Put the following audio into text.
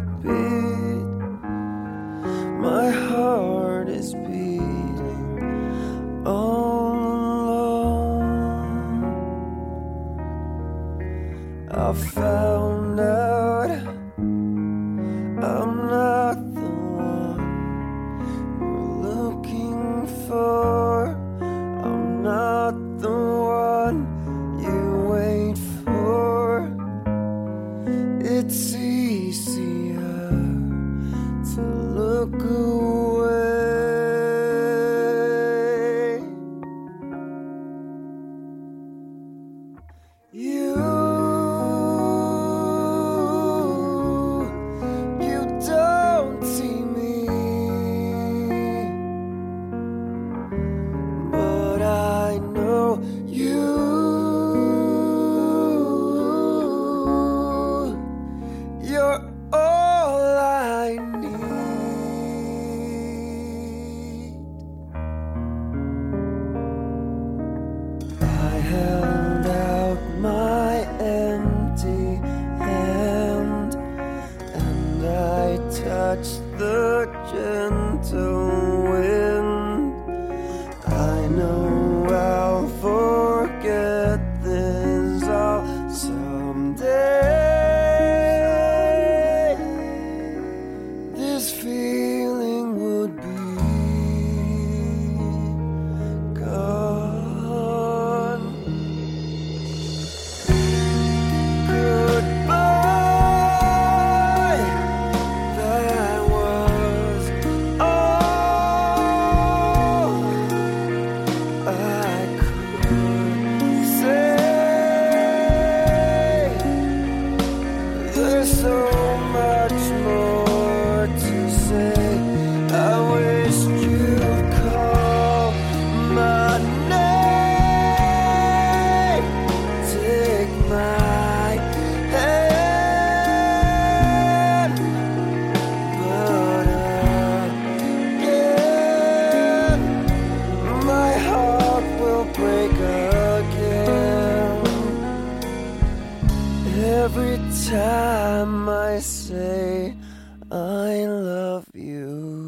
heartbeat. My heart is beating all alone. I found out I'm not the one you're looking for. I'm not the one look away. You, you don't see me, but I know you. Gentle every time I say I love you.